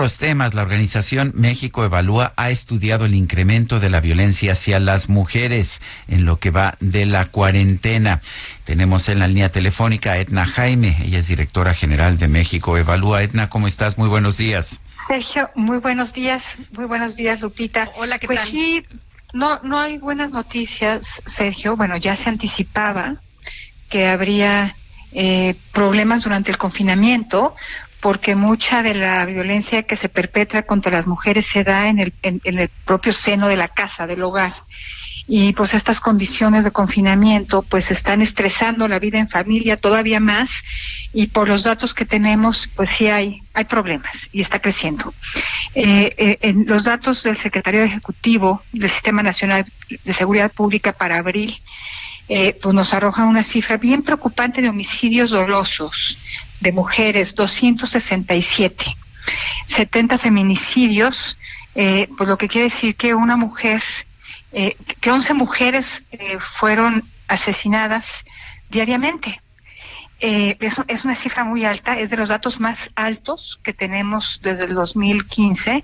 otros temas, la organización México Evalúa ha estudiado el incremento de la violencia hacia las mujeres en lo que va de la cuarentena. Tenemos en la línea telefónica a Edna Jaime, ella es directora general de México Evalúa. Edna, ¿cómo estás? Muy buenos días. Sergio, muy buenos días. Muy buenos días, Lupita. Hola, ¿qué pues tal? sí, no, no hay buenas noticias, Sergio. Bueno, ya se anticipaba que habría eh, problemas durante el confinamiento porque mucha de la violencia que se perpetra contra las mujeres se da en el, en, el propio seno de la casa, del hogar. Y pues estas condiciones de confinamiento pues están estresando la vida en familia todavía más y por los datos que tenemos pues sí hay, hay problemas y está creciendo. Eh, eh, en los datos del Secretario Ejecutivo del Sistema Nacional de Seguridad Pública para abril eh, pues nos arroja una cifra bien preocupante de homicidios dolosos de mujeres, 267, 70 feminicidios, eh, pues lo que quiere decir que una mujer, eh, que 11 mujeres eh, fueron asesinadas diariamente. Es, es, una cifra muy alta, es de los datos más altos que tenemos desde el 2015,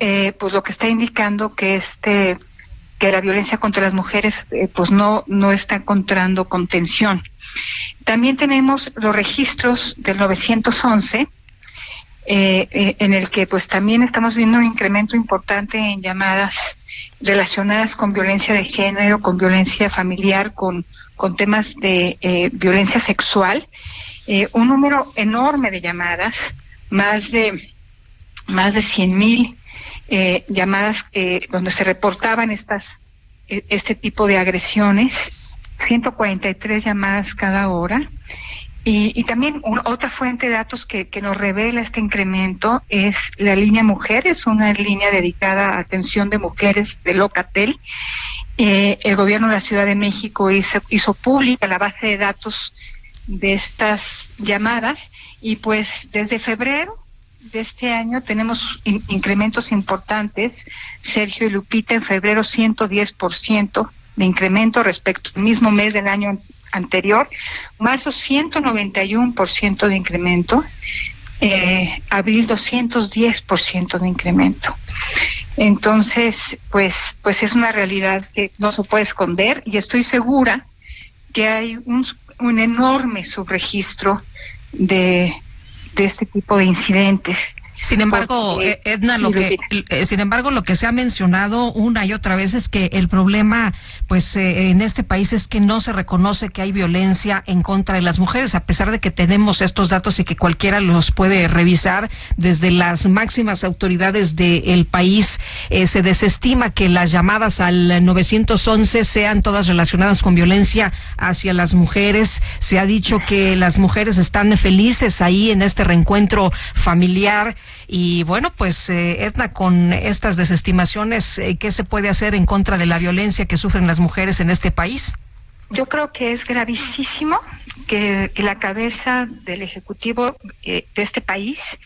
eh, pues lo que está indicando que este que la violencia contra las mujeres eh, pues no no está encontrando contención. También tenemos los registros del 911 eh, eh, en el que pues también estamos viendo un incremento importante en llamadas relacionadas con violencia de género, con violencia familiar, con, con temas de violencia sexual, un número enorme de llamadas, más de más de 100 mil eh, llamadas eh, donde se reportaban estas eh, este tipo de agresiones, 143 llamadas cada hora. Y, también otra fuente de datos que, que, nos revela este incremento es la línea Mujeres, una línea dedicada a atención de mujeres de Locatel. Eh, el gobierno de la Ciudad de México hizo, hizo pública la base de datos de estas llamadas y pues desde febrero de este año tenemos in incrementos importantes. Sergio y Lupita, en febrero 110% de incremento respecto al mismo mes del año anterior. Marzo 191% de incremento. Eh, abril 210% de incremento. Entonces, pues, pues es una realidad que no se puede esconder y estoy segura que hay un, un enorme subregistro de, de este tipo de incidentes. Sin embargo, Porque, Edna, sí, lo que, eh, sin embargo, lo que se ha mencionado una y otra vez es que el problema, pues, eh, en este país es que no se reconoce que hay violencia en contra de las mujeres, a pesar de que tenemos estos datos y que cualquiera los puede revisar desde las máximas autoridades del de país. Eh, se desestima que las llamadas al 911 sean todas relacionadas con violencia hacia las mujeres. Se ha dicho que las mujeres están felices ahí en este reencuentro familiar. Y bueno, pues eh, Edna, con estas desestimaciones, eh, ¿qué se puede hacer en contra de la violencia que sufren las mujeres en este país? Yo creo que es gravísimo que, la cabeza del Ejecutivo eh, de este país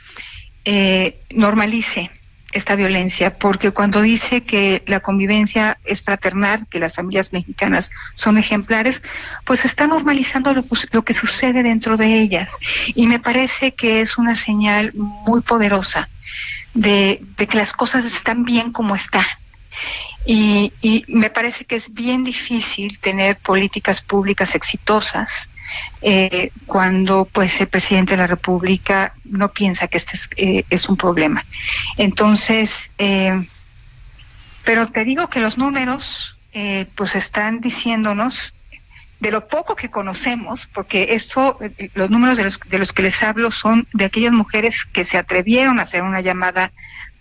normalice esta violencia, porque cuando dice que la convivencia es fraternal, que las familias mexicanas son ejemplares, pues está normalizando lo, lo, que sucede dentro de ellas. Y me parece que es una señal muy poderosa de, de que las cosas están bien como están. Y, y, me parece que es bien difícil tener políticas públicas exitosas eh, cuando pues el presidente de la República no piensa que este es, eh, es un problema. Entonces, eh, pero te digo que los números eh, pues están diciéndonos de lo poco que conocemos, porque esto, los números de los, de los que les hablo son de aquellas mujeres que se atrevieron a hacer una llamada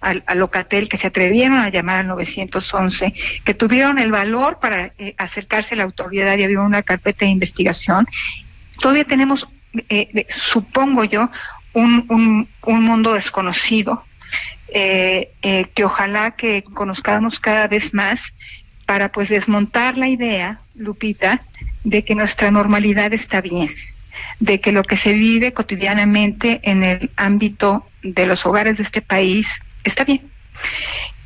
al, al, Locatel, que se atrevieron a llamar al 911, que tuvieron el valor para eh, acercarse a la autoridad y abrir una carpeta de investigación. Todavía tenemos, eh, supongo yo, un, un, un mundo desconocido, eh, que ojalá que conozcamos cada vez más para pues desmontar la idea, Lupita, de que nuestra normalidad está bien, de que lo que se vive cotidianamente en el ámbito de los hogares de este país está bien.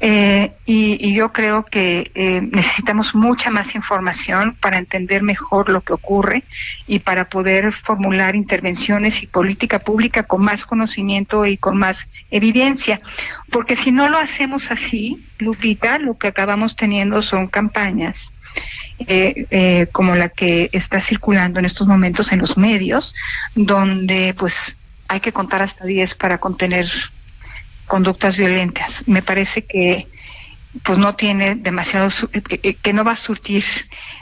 Eh, y, yo creo que eh, necesitamos mucha más información para entender mejor lo que ocurre y para poder formular intervenciones y política pública con más conocimiento y con más evidencia. Porque si no lo hacemos así, Lupita, lo que acabamos teniendo son campañas eh, como la que está circulando en estos momentos en los medios, donde pues hay que contar hasta 10 para contener conductas violentas. Me parece que pues no tiene demasiado que, no va a surtir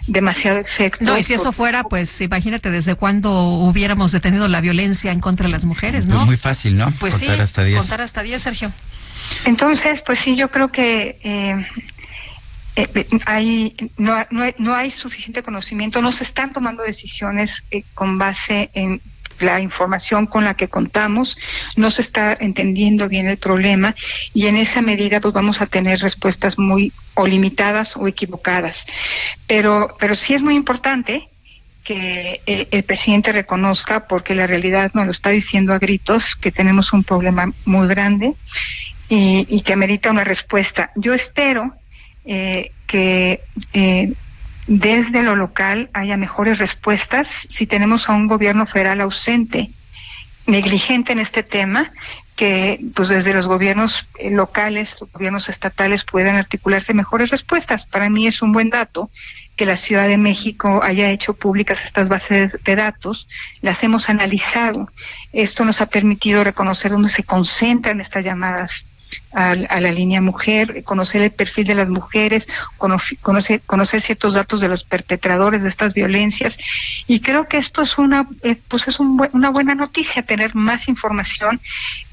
demasiado efecto. No, y si eso fuera, pues imagínate desde cuándo hubiéramos detenido la violencia en contra de las mujeres, ¿no? Pues muy fácil, ¿no? Pues contar hasta 10. contar hasta 10, Sergio. Entonces, pues sí, yo creo que eh, eh, hay, no, no, no, hay suficiente conocimiento, no se están tomando decisiones eh, con base en la información con la que contamos, no se está entendiendo bien el problema y en esa medida pues vamos a tener respuestas muy o limitadas o equivocadas. Pero, pero sí es muy importante que eh, el presidente reconozca, porque la realidad nos lo está diciendo a gritos, que tenemos un problema muy grande y, que amerita una respuesta. Yo espero eh, que eh, desde lo local haya mejores respuestas si tenemos a un gobierno federal ausente, negligente en este tema, que pues desde los gobiernos eh, locales, los gobiernos estatales puedan articularse mejores respuestas. Para mí es un buen dato que la Ciudad de México haya hecho públicas estas bases de datos, las hemos analizado. Esto nos ha permitido reconocer dónde se concentran estas llamadas a, la línea mujer, conocer el perfil de las mujeres, conocer, conocer ciertos datos de los perpetradores de estas violencias. Y creo que esto es una, eh, pues es una buena noticia, tener más información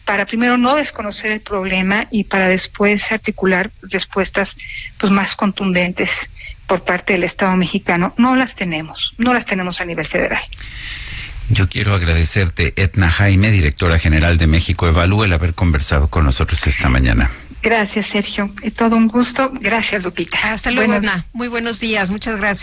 para primero no desconocer el problema y para después articular respuestas pues más contundentes por parte del Estado mexicano. No las tenemos, no las tenemos a nivel federal. Yo quiero agradecerte, Etna Jaime, directora general de México Evalúa, el haber conversado con nosotros esta mañana. Gracias, Sergio. Es todo un gusto. Gracias, Lupita. Hasta luego, Etna. Muy buenos días. Muchas gracias.